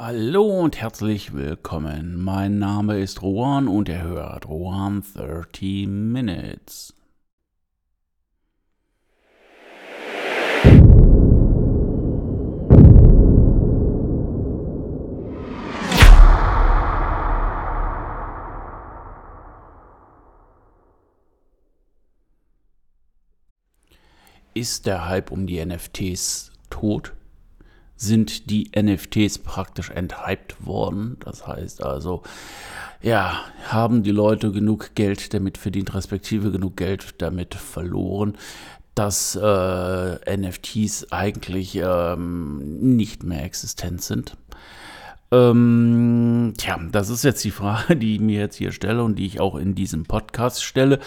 Hallo und herzlich willkommen. Mein Name ist Rohan und ihr hört Rohan 30 Minutes. Ist der Hype um die NFTs tot? Sind die NFTs praktisch enthyped worden. Das heißt also, ja, haben die Leute genug Geld damit verdient, respektive genug Geld damit verloren, dass äh, NFTs eigentlich ähm, nicht mehr existent sind. Ähm, tja, das ist jetzt die Frage, die ich mir jetzt hier stelle und die ich auch in diesem Podcast stelle.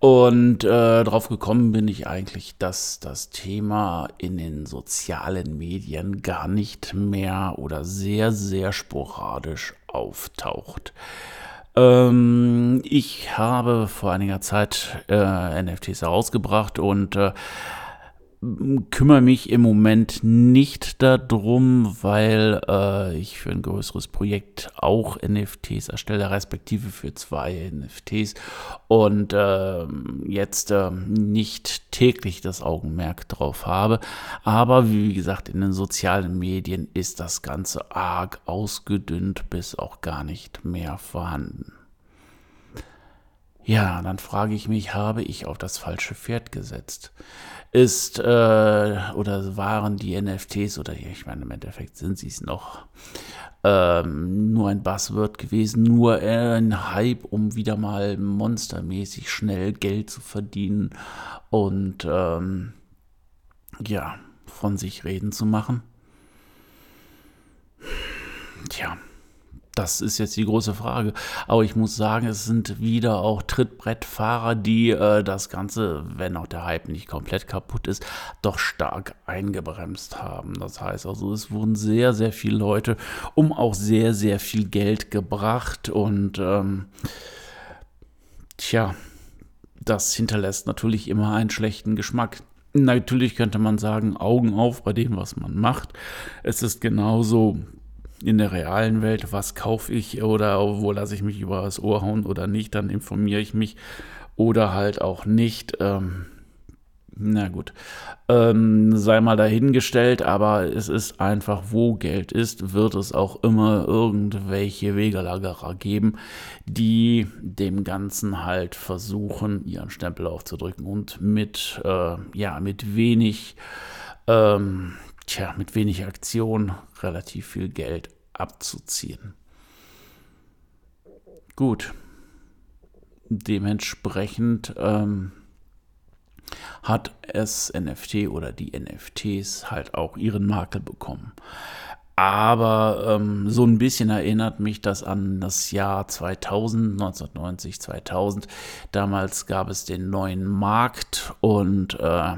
Und äh, darauf gekommen bin ich eigentlich, dass das Thema in den sozialen Medien gar nicht mehr oder sehr, sehr sporadisch auftaucht. Ähm, ich habe vor einiger Zeit äh, NFTs herausgebracht und äh, kümmere mich im Moment nicht darum, weil äh, ich für ein größeres Projekt auch NFTs erstelle, respektive für zwei NFTs und äh, jetzt äh, nicht täglich das Augenmerk drauf habe. Aber wie gesagt, in den sozialen Medien ist das Ganze arg ausgedünnt bis auch gar nicht mehr vorhanden. Ja, dann frage ich mich, habe ich auf das falsche Pferd gesetzt? Ist äh, oder waren die NFTs oder ich meine, im Endeffekt sind sie es noch ähm, nur ein Buzzword gewesen, nur ein Hype, um wieder mal monstermäßig schnell Geld zu verdienen und ähm, ja, von sich reden zu machen? Tja. Das ist jetzt die große Frage. Aber ich muss sagen, es sind wieder auch Trittbrettfahrer, die äh, das Ganze, wenn auch der Hype nicht komplett kaputt ist, doch stark eingebremst haben. Das heißt also, es wurden sehr, sehr viele Leute um auch sehr, sehr viel Geld gebracht. Und ähm, tja, das hinterlässt natürlich immer einen schlechten Geschmack. Natürlich könnte man sagen, Augen auf bei dem, was man macht. Es ist genauso in der realen Welt, was kaufe ich oder wo lasse ich mich über das Ohr hauen oder nicht, dann informiere ich mich oder halt auch nicht. Ähm, na gut, ähm, sei mal dahingestellt, aber es ist einfach, wo Geld ist, wird es auch immer irgendwelche Wegelagerer geben, die dem Ganzen halt versuchen, ihren Stempel aufzudrücken und mit, äh, ja, mit wenig ähm, tja, mit wenig Aktion relativ viel Geld abzuziehen. Gut. Dementsprechend ähm, hat es NFT oder die NFTs halt auch ihren Makel bekommen. Aber ähm, so ein bisschen erinnert mich das an das Jahr 2000, 1990, 2000. Damals gab es den neuen Markt und äh,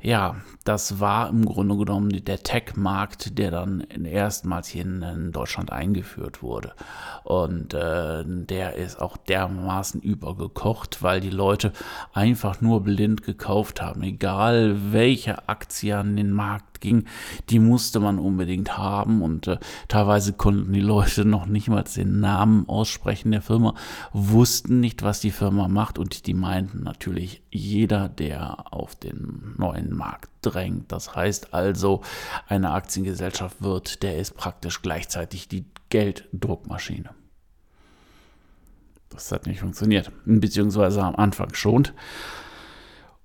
ja, das war im Grunde genommen der Tech-Markt, der dann erstmals hier in, Deutschland eingeführt wurde. Und äh, der ist auch dermaßen übergekocht, weil die Leute einfach nur blind gekauft haben. Egal welche Aktie an den Markt ging, die musste man unbedingt haben. Und äh, teilweise konnten die Leute noch nicht mal den Namen aussprechen der Firma, wussten nicht, was die Firma macht. Und die meinten natürlich, jeder, der auf den neuen Markt drängt. Das heißt also, eine Aktiengesellschaft wird, der ist praktisch gleichzeitig die Gelddruckmaschine. Das hat nicht funktioniert, beziehungsweise am Anfang schon.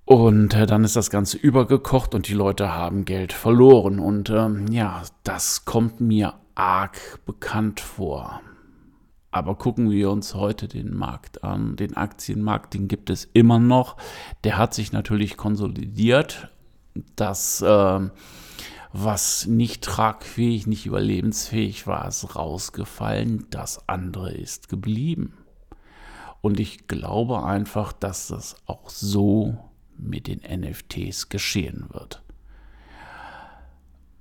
Und äh, dann ist das Ganze übergekocht und die Leute haben Geld verloren. Und ähm, ja, das kommt mir arg bekannt vor. Aber gucken wir uns heute den Markt an, den Aktienmarkt, den gibt es immer noch. Der hat sich natürlich konsolidiert. Das, äh, was nicht tragfähig, nicht überlebensfähig war, ist rausgefallen. Das andere ist geblieben. Und ich glaube einfach, dass das auch so mit den NFTs geschehen wird.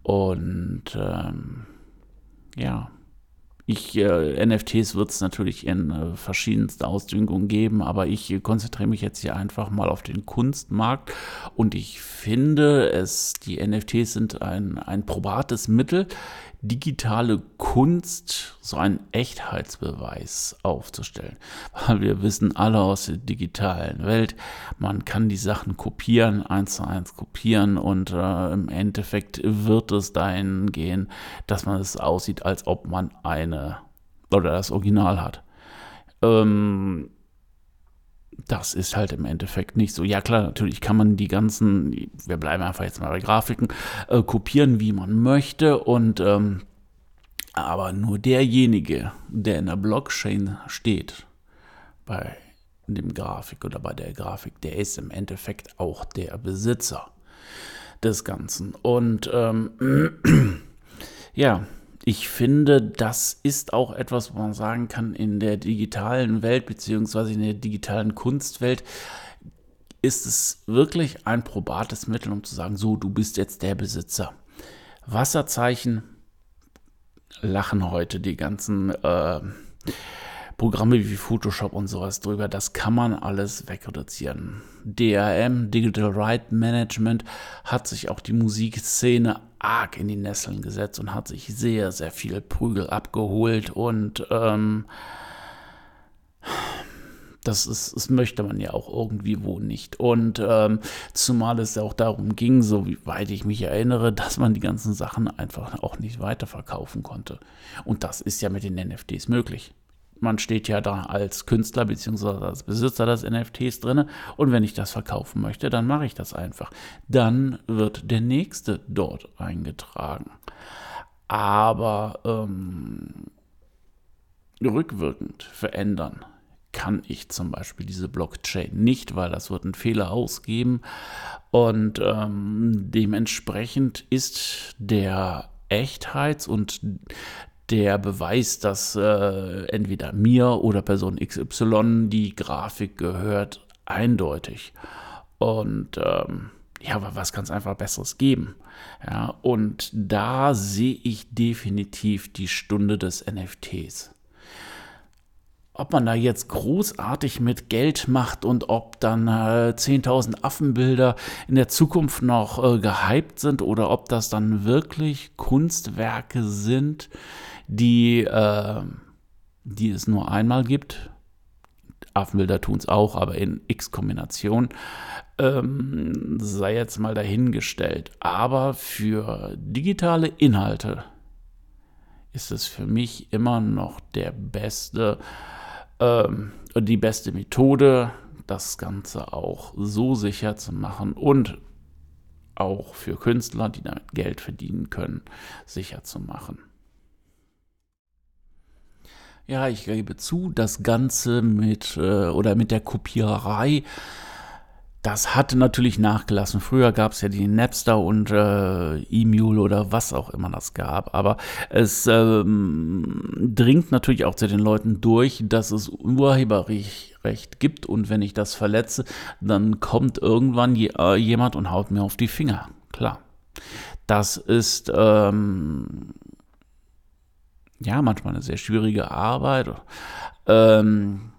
Und ähm, ja, ich, äh, NFTs wird es natürlich in äh, verschiedensten Ausdüngungen geben, aber ich äh, konzentriere mich jetzt hier einfach mal auf den Kunstmarkt. Und ich finde, es, die NFTs sind ein, ein probates Mittel, digitale Kunst, so einen Echtheitsbeweis aufzustellen. Weil wir wissen alle aus der digitalen Welt, man kann die Sachen kopieren, eins zu eins kopieren und äh, im Endeffekt wird es dahin gehen, dass man es aussieht, als ob man eine oder das Original hat. Ähm, das ist halt im Endeffekt nicht so. Ja klar, natürlich kann man die ganzen, wir bleiben einfach jetzt mal bei Grafiken, äh, kopieren, wie man möchte und ähm, aber nur derjenige, der in der Blockchain steht, bei dem Grafik oder bei der Grafik, der ist im Endeffekt auch der Besitzer des Ganzen. Und ähm, ja, ich finde, das ist auch etwas, wo man sagen kann, in der digitalen Welt beziehungsweise in der digitalen Kunstwelt ist es wirklich ein probates Mittel, um zu sagen, so, du bist jetzt der Besitzer. Wasserzeichen lachen heute die ganzen äh, Programme wie Photoshop und sowas drüber. Das kann man alles wegreduzieren. DRM, Digital Right Management, hat sich auch die Musikszene arg in die Nesseln gesetzt und hat sich sehr, sehr viel Prügel abgeholt und ähm, das, ist, das möchte man ja auch irgendwie wo nicht. Und ähm, zumal es ja auch darum ging, so weit ich mich erinnere, dass man die ganzen Sachen einfach auch nicht weiterverkaufen konnte. Und das ist ja mit den NFTs möglich man steht ja da als Künstler bzw. als Besitzer des NFTs drin und wenn ich das verkaufen möchte, dann mache ich das einfach. Dann wird der nächste dort eingetragen. Aber ähm, rückwirkend verändern kann ich zum Beispiel diese Blockchain nicht, weil das wird einen Fehler ausgeben und ähm, dementsprechend ist der Echtheits- und der Beweis, dass äh, entweder mir oder Person XY die Grafik gehört, eindeutig. Und ähm, ja, aber was kann es einfach Besseres geben? Ja, und da sehe ich definitiv die Stunde des NFTs. Ob man da jetzt großartig mit Geld macht und ob dann äh, 10.000 Affenbilder in der Zukunft noch äh, gehypt sind oder ob das dann wirklich Kunstwerke sind, die, äh, die es nur einmal gibt. Affenbilder tun es auch, aber in X-Kombination. Ähm, sei jetzt mal dahingestellt. Aber für digitale Inhalte ist es für mich immer noch der beste, ähm, die beste Methode, das Ganze auch so sicher zu machen und auch für Künstler, die damit Geld verdienen können, sicher zu machen. Ja, ich gebe zu, das Ganze mit äh, oder mit der Kopiererei, das hatte natürlich nachgelassen. Früher gab es ja die Napster und äh, E-Mule oder was auch immer das gab. Aber es ähm, dringt natürlich auch zu den Leuten durch, dass es Urheberrecht gibt. Und wenn ich das verletze, dann kommt irgendwann je, äh, jemand und haut mir auf die Finger. Klar. Das ist ähm, ja, manchmal eine sehr schwierige Arbeit. Ähm,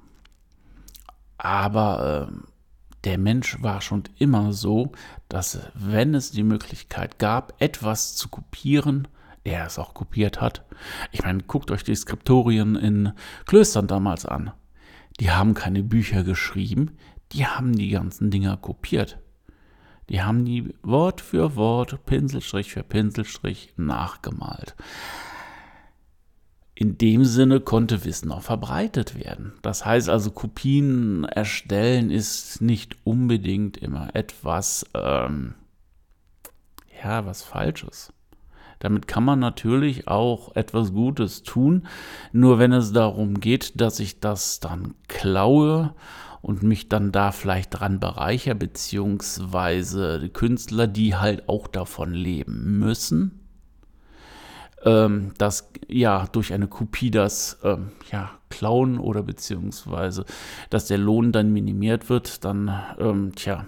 aber äh, der Mensch war schon immer so, dass wenn es die Möglichkeit gab, etwas zu kopieren, er es auch kopiert hat. Ich meine, guckt euch die Skriptorien in Klöstern damals an. Die haben keine Bücher geschrieben, die haben die ganzen Dinger kopiert. Die haben die Wort für Wort, Pinselstrich für Pinselstrich nachgemalt in dem Sinne konnte Wissen auch verbreitet werden. Das heißt also, Kopien erstellen ist nicht unbedingt immer etwas, ähm, ja, was Falsches. Damit kann man natürlich auch etwas Gutes tun, nur wenn es darum geht, dass ich das dann klaue und mich dann da vielleicht dran bereicher, beziehungsweise Künstler, die halt auch davon leben müssen, ähm, dass ja durch eine Kopie das ähm, ja, klauen oder beziehungsweise dass der Lohn dann minimiert wird, dann ähm, tja,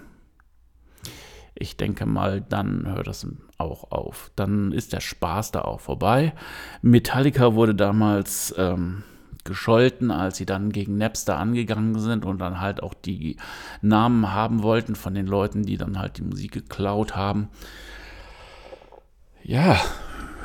ich denke mal, dann hört das auch auf. Dann ist der Spaß da auch vorbei. Metallica wurde damals ähm, gescholten, als sie dann gegen Napster angegangen sind und dann halt auch die Namen haben wollten von den Leuten, die dann halt die Musik geklaut haben. Ja,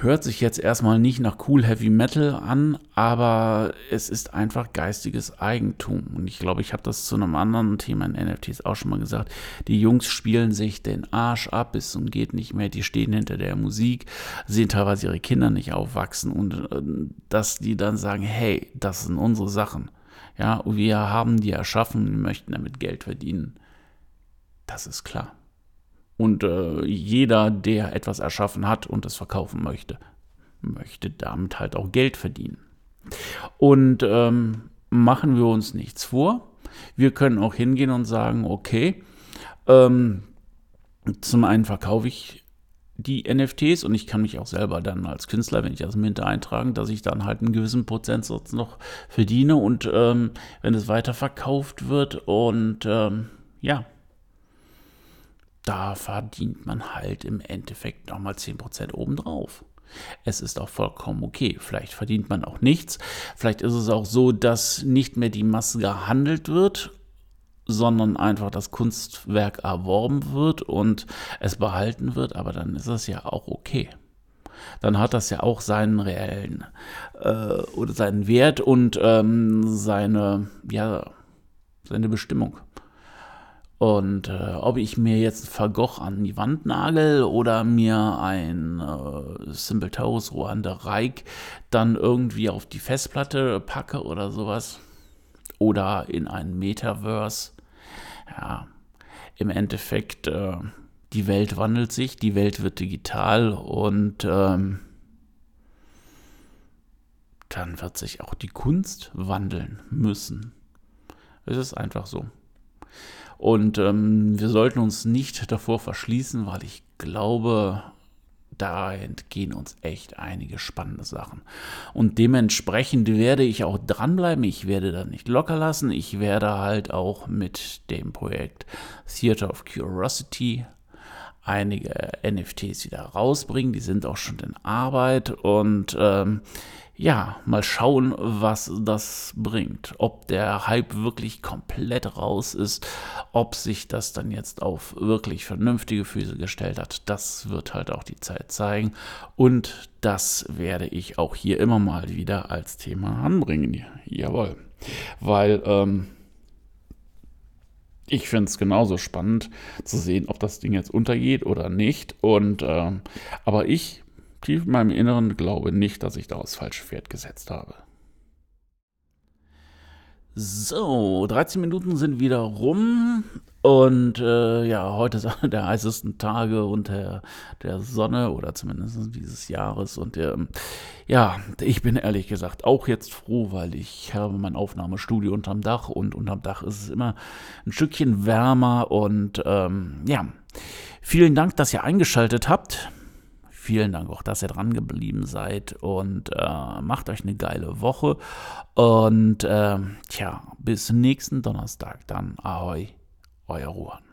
Hört sich jetzt erstmal nicht nach cool Heavy Metal an, aber es ist einfach geistiges Eigentum. Und ich glaube, ich habe das zu einem anderen Thema in NFTs auch schon mal gesagt. Die Jungs spielen sich den Arsch ab bis und geht nicht mehr. Die stehen hinter der Musik, sehen teilweise ihre Kinder nicht aufwachsen und äh, dass die dann sagen, hey, das sind unsere Sachen. Ja, wir haben die erschaffen, möchten damit Geld verdienen. Das ist klar. Und äh, jeder, der etwas erschaffen hat und es verkaufen möchte, möchte damit halt auch Geld verdienen. Und ähm, machen wir uns nichts vor. Wir können auch hingehen und sagen, okay, ähm, zum einen verkaufe ich die NFTs und ich kann mich auch selber dann als Künstler, wenn ich das Mint eintragen, dass ich dann halt einen gewissen Prozentsatz noch verdiene und ähm, wenn es weiterverkauft wird und ähm, ja, da verdient man halt im Endeffekt nochmal 10% obendrauf. Es ist auch vollkommen okay. Vielleicht verdient man auch nichts. Vielleicht ist es auch so, dass nicht mehr die Masse gehandelt wird, sondern einfach das Kunstwerk erworben wird und es behalten wird. Aber dann ist es ja auch okay. Dann hat das ja auch seinen reellen äh, oder seinen Wert und ähm, seine, ja, seine Bestimmung. Und äh, ob ich mir jetzt Vergoch an die Wand nagel oder mir ein äh, Simple Toes Ruanda Reich dann irgendwie auf die Festplatte packe oder sowas. Oder in ein Metaverse. Ja, im Endeffekt, äh, die Welt wandelt sich, die Welt wird digital und ähm, dann wird sich auch die Kunst wandeln müssen. Es ist einfach so. Und ähm, wir sollten uns nicht davor verschließen, weil ich glaube, da entgehen uns echt einige spannende Sachen. Und dementsprechend werde ich auch dranbleiben. Ich werde da nicht locker lassen. Ich werde halt auch mit dem Projekt Theater of Curiosity einige NFTs wieder rausbringen. Die sind auch schon in Arbeit und ähm, ja, mal schauen, was das bringt. Ob der Hype wirklich komplett raus ist, ob sich das dann jetzt auf wirklich vernünftige Füße gestellt hat, das wird halt auch die Zeit zeigen. Und das werde ich auch hier immer mal wieder als Thema anbringen. Jawohl. Weil, ähm, ich finde es genauso spannend zu sehen, ob das Ding jetzt untergeht oder nicht. Und ähm, aber ich tief in meinem Inneren glaube nicht, dass ich da aufs falsche Pferd gesetzt habe. So, 13 Minuten sind wieder rum und äh, ja, heute ist einer der heißesten Tage unter der Sonne oder zumindest dieses Jahres und ähm, ja, ich bin ehrlich gesagt auch jetzt froh, weil ich habe mein Aufnahmestudio unterm Dach und unterm Dach ist es immer ein Stückchen wärmer und ähm, ja, vielen Dank, dass ihr eingeschaltet habt. Vielen Dank auch, dass ihr dran geblieben seid und äh, macht euch eine geile Woche. Und äh, tja, bis nächsten Donnerstag dann. Ahoi, euer Ruhan.